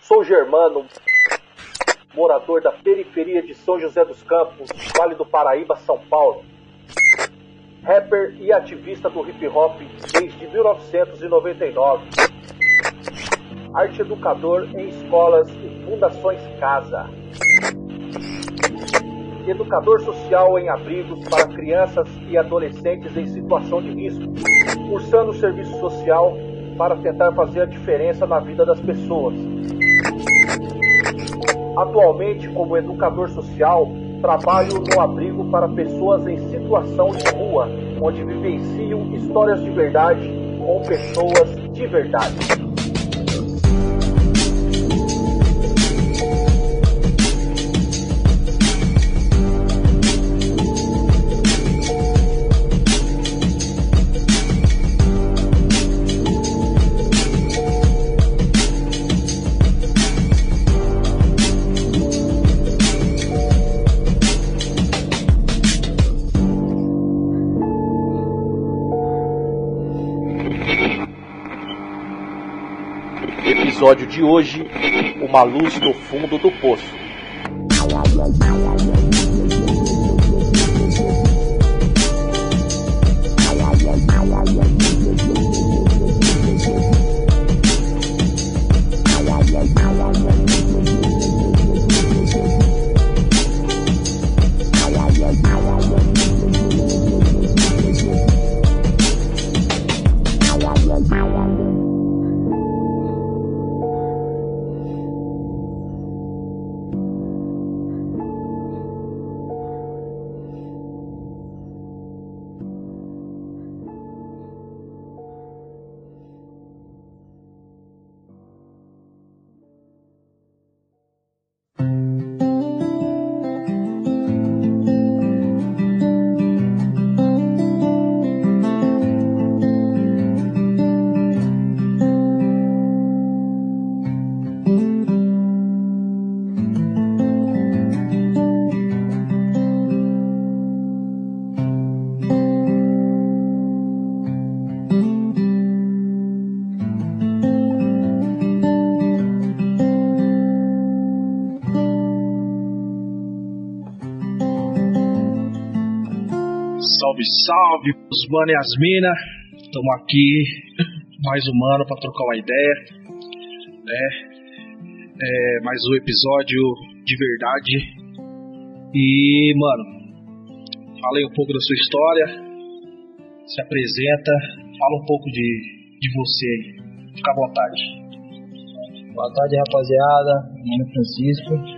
Sou germano, morador da periferia de São José dos Campos, Vale do Paraíba, São Paulo. Rapper e ativista do hip hop desde 1999. Arte educador em escolas e fundações Casa. Educador social em abrigos para crianças e adolescentes em situação de risco, cursando serviço social para tentar fazer a diferença na vida das pessoas. Atualmente, como educador social, trabalho no abrigo para pessoas em situação de rua, onde vivenciam histórias de verdade com pessoas de verdade. Episódio de hoje, Uma Luz no Fundo do Poço. Salve, os mano e as mina. Estamos aqui, mais um mano para trocar uma ideia, né? É, mais um episódio de verdade. E, mano, fala aí um pouco da sua história, se apresenta, fala um pouco de, de você aí. Fica à vontade. Boa tarde, rapaziada. Meu nome é Francisco.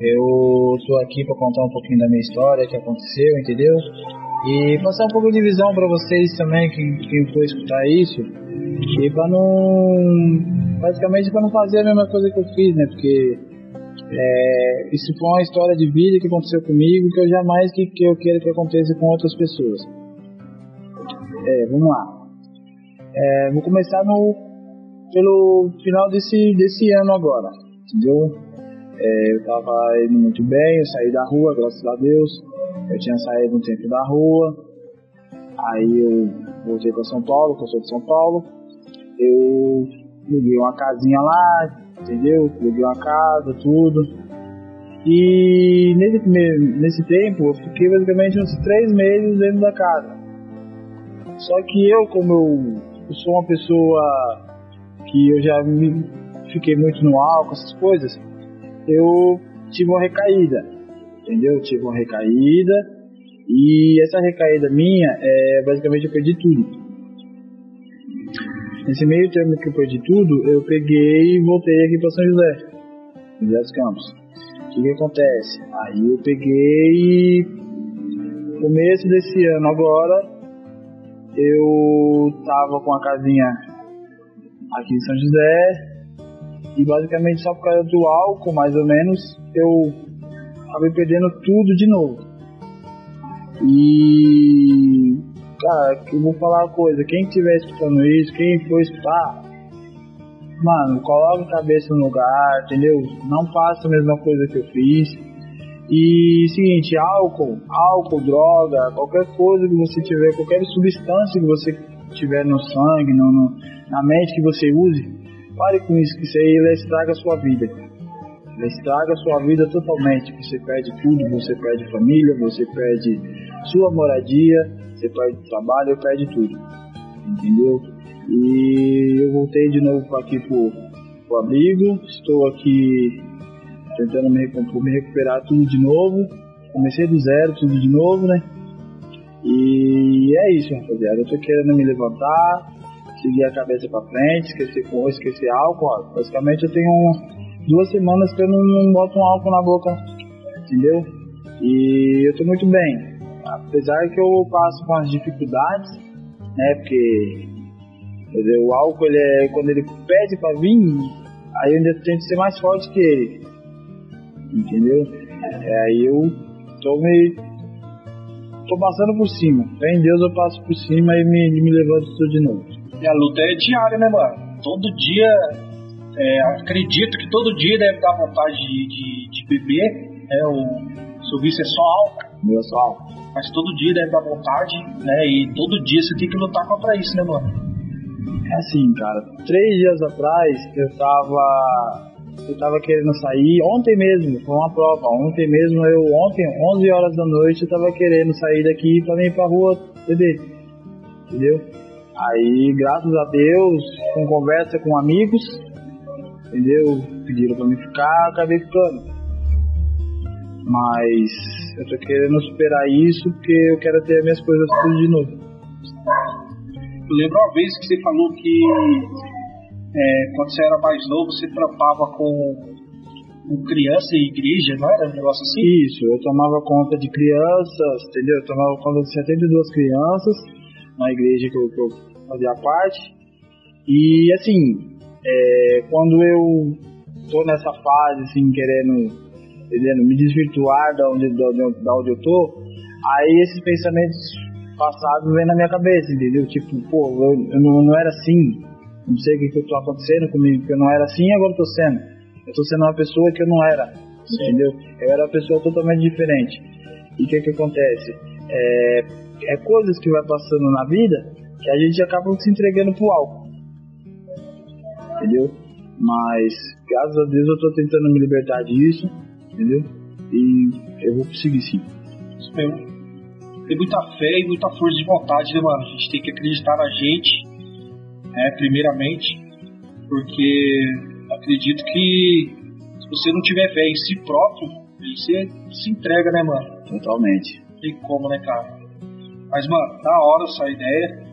Eu tô aqui para contar um pouquinho da minha história, que aconteceu, entendeu? E passar um pouco de visão para vocês também, que, que for escutar isso, e para não. basicamente para não fazer a mesma coisa que eu fiz, né? Porque é, isso foi uma história de vida que aconteceu comigo que eu jamais que, que eu quero que aconteça com outras pessoas. É, vamos lá. É, vou começar no, pelo final desse, desse ano agora, entendeu? É, eu tava indo muito bem, eu saí da rua, graças a Deus. Eu tinha saído um tempo da rua, aí eu voltei para São Paulo, que eu sou de São Paulo. Eu peguei uma casinha lá, entendeu? Peguei uma casa, tudo. E nesse, nesse tempo eu fiquei basicamente uns três meses dentro da casa. Só que eu, como eu, eu sou uma pessoa que eu já me, fiquei muito no álcool, essas coisas, eu tive uma recaída entendeu? Tive uma recaída e essa recaída minha, é, basicamente eu perdi tudo. Nesse meio termo que eu perdi tudo, eu peguei e voltei aqui para São José, José dos Campos. O que, que acontece? Aí eu peguei começo desse ano agora, eu tava com a casinha aqui em São José e basicamente só por causa do álcool, mais ou menos, eu acabei perdendo tudo de novo. E. Cara, eu vou falar uma coisa: quem estiver escutando isso, quem for escutar, mano, coloque a cabeça no lugar, entendeu? Não faça a mesma coisa que eu fiz. E seguinte, álcool, álcool, droga, qualquer coisa que você tiver, qualquer substância que você tiver no sangue, no, no, na mente que você use, Pare com isso, que isso aí estraga a sua vida. Ele estraga a sua vida totalmente. Você perde tudo, você perde família, você perde sua moradia, você perde trabalho, perde tudo. Entendeu? E eu voltei de novo aqui pro, pro abrigo, estou aqui tentando me, me recuperar tudo de novo. Comecei do zero, tudo de novo, né? E é isso, rapaziada. Eu tô querendo me levantar, seguir a cabeça pra frente, esquecer, esquecer álcool. Basicamente eu tenho duas semanas que eu não, não boto um álcool na boca, entendeu? E eu tô muito bem. Apesar que eu passo com as dificuldades, né? Porque dizer, o álcool, ele é, quando ele pede pra vir, aí eu ainda tento ser mais forte que ele. Entendeu? É, aí eu tô me. tô passando por cima. Em Deus eu passo por cima e me, me levanto tudo de novo. E a luta é diária, né, mano? Todo dia. É, acredito que todo dia deve dar vontade de, de, de beber. É, o seu vício é só álcool. Meu é só álcool. Mas todo dia deve dar vontade, né? E todo dia você tem que lutar contra isso, né, mano? É assim, cara. Três dias atrás eu tava eu tava querendo sair, ontem mesmo, foi uma prova, ontem mesmo, eu, ontem, 11 horas da noite, eu tava querendo sair daqui pra ir pra rua beber, entendeu? Aí, graças a Deus, com conversa com amigos, entendeu? Pediram pra me ficar, acabei ficando. Mas eu tô querendo superar isso porque eu quero ter minhas coisas tudo de novo. Eu lembro uma vez que você falou que é, quando você era mais novo você trampava com, com criança e igreja, não era um negócio assim? Isso, eu tomava conta de crianças, entendeu? Eu tomava conta de 72 crianças na igreja que eu, que eu fazia parte. E assim, é, quando eu tô nessa fase, assim, querendo entendendo? Me desvirtuar da onde, da, onde, da onde eu tô, aí esses pensamentos passados vêm na minha cabeça, entendeu? Tipo, pô, eu, eu não, não, era assim, não sei o que, que eu tô acontecendo comigo, que eu não era assim e agora eu tô sendo. Eu tô sendo uma pessoa que eu não era, Sim. entendeu? Eu era uma pessoa totalmente diferente. E o que que acontece? É, é coisas que vai passando na vida que a gente acaba se entregando pro álcool. Entendeu? Mas, graças a Deus, eu tô tentando me libertar disso entendeu? E eu vou conseguir sim. Isso mesmo. Tem muita fé e muita força de vontade, né, mano? A gente tem que acreditar na gente, né, primeiramente, porque acredito que se você não tiver fé em si próprio, você se entrega, né, mano? Totalmente. Tem como, né, cara? Mas, mano, da hora essa ideia.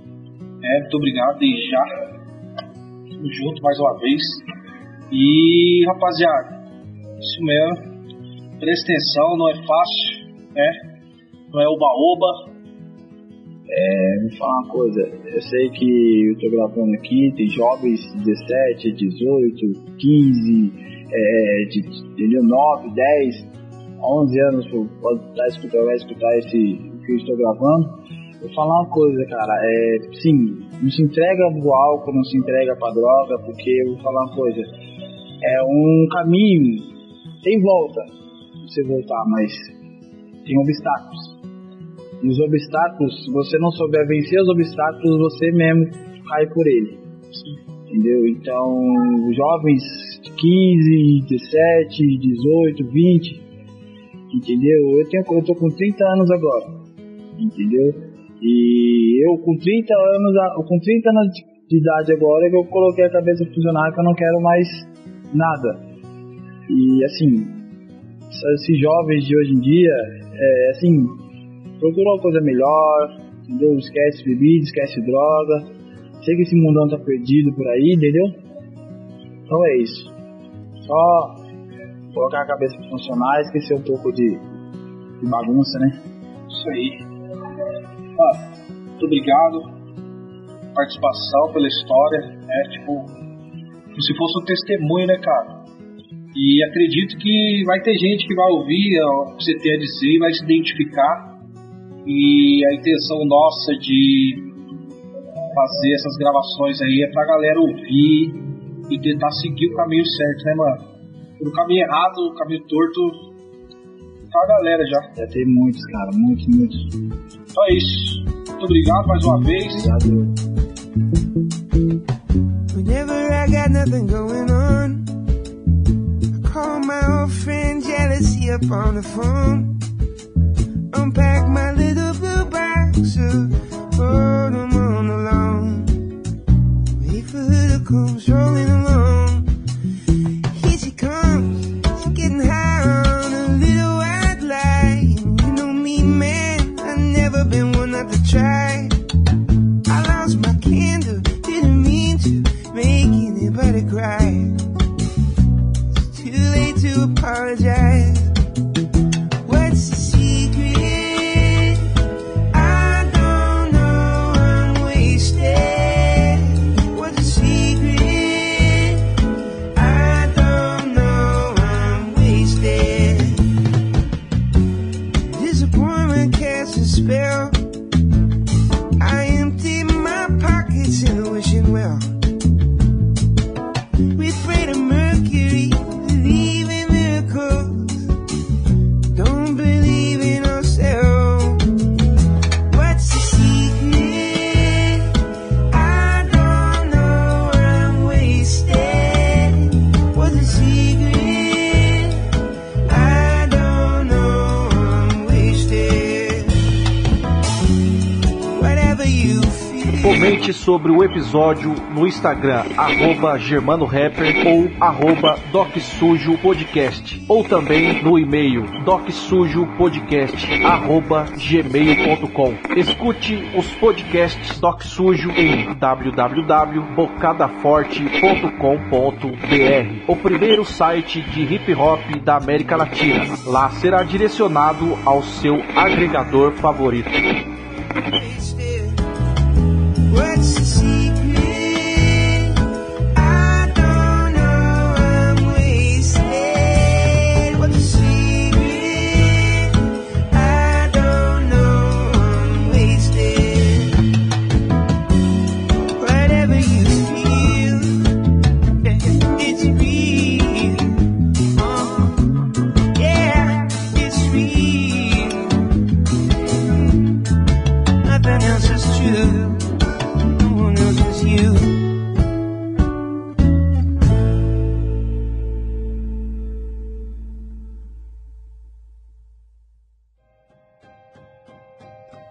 É, muito obrigado desde já. Tamo junto mais uma vez. E, rapaziada, isso mesmo presta atenção, não é fácil, né? Não é oba-oba. É, me fala uma coisa, eu sei que eu tô gravando aqui, tem jovens de 17, 18, 15, é, de, de 9, 10, 11 anos pode estar escutando, vai escutar esse que eu estou gravando. Vou falar uma coisa, cara, é, sim, não se entrega pro álcool, não se entrega pra droga, porque eu vou falar uma coisa, é um caminho, tem volta, você voltar, mas tem obstáculos. E os obstáculos, se você não souber vencer os obstáculos, você mesmo cai por ele. Entendeu? Então, jovens de 15, 17, 18, 20, entendeu? Eu, tenho, eu tô com 30 anos agora, entendeu? E eu com 30 anos, com 30 anos de idade agora, que eu coloquei a cabeça funcionar que eu não quero mais nada. E assim, esses jovens de hoje em dia, é, assim, procura uma coisa melhor, entendeu? Esquece bebida, esquece droga. Sei que esse mundão tá perdido por aí, entendeu? Então é isso. Só colocar a cabeça pra funcionar, esquecer um pouco de, de bagunça, né? Isso aí. Ah, muito obrigado participação pela história, é tipo, se fosse um testemunho, né, cara? E acredito que vai ter gente que vai ouvir o que você tem a dizer vai se identificar. E a intenção nossa de fazer essas gravações aí é pra galera ouvir e tentar seguir o caminho certo, né, mano? O caminho errado, o caminho torto, tá a galera já. Já tem muitos, cara, muitos, muitos. Então é isso. Muito obrigado mais uma vez. Obrigado. got nothing going on. I call my old friend Jealousy up on the phone. Unpack my little blue box of boredom on the lawn. Wait for her to come strolling Comente sobre o episódio no Instagram, arroba Germano Rapper ou arroba Doc Sujo Podcast. Ou também no e-mail docsujopodcast arroba gmail.com. Escute os podcasts Doc Sujo em www.bocadaforte.com.br, o primeiro site de hip hop da América Latina. Lá será direcionado ao seu agregador favorito. Nothing else is true.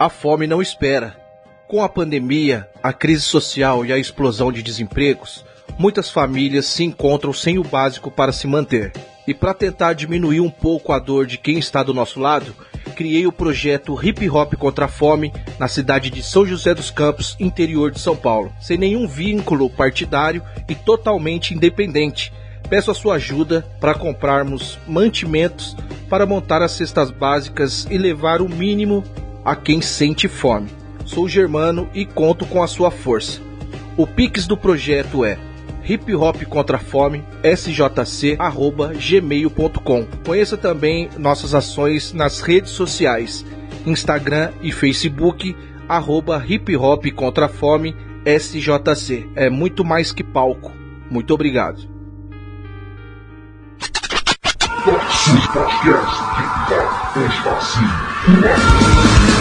A fome não espera. Com a pandemia, a crise social e a explosão de desempregos, muitas famílias se encontram sem o básico para se manter. E para tentar diminuir um pouco a dor de quem está do nosso lado, criei o projeto Hip Hop contra a Fome na cidade de São José dos Campos, interior de São Paulo, sem nenhum vínculo partidário e totalmente independente. Peço a sua ajuda para comprarmos mantimentos para montar as cestas básicas e levar o mínimo a quem sente fome. Sou germano e conto com a sua força. O Pix do projeto é hip hop contra a fome sjc@gmail.com. Conheça também nossas ações nas redes sociais, Instagram e Facebook arroba hip hop contra a fome sjc. É muito mais que palco. Muito obrigado. Hop, Espacinho.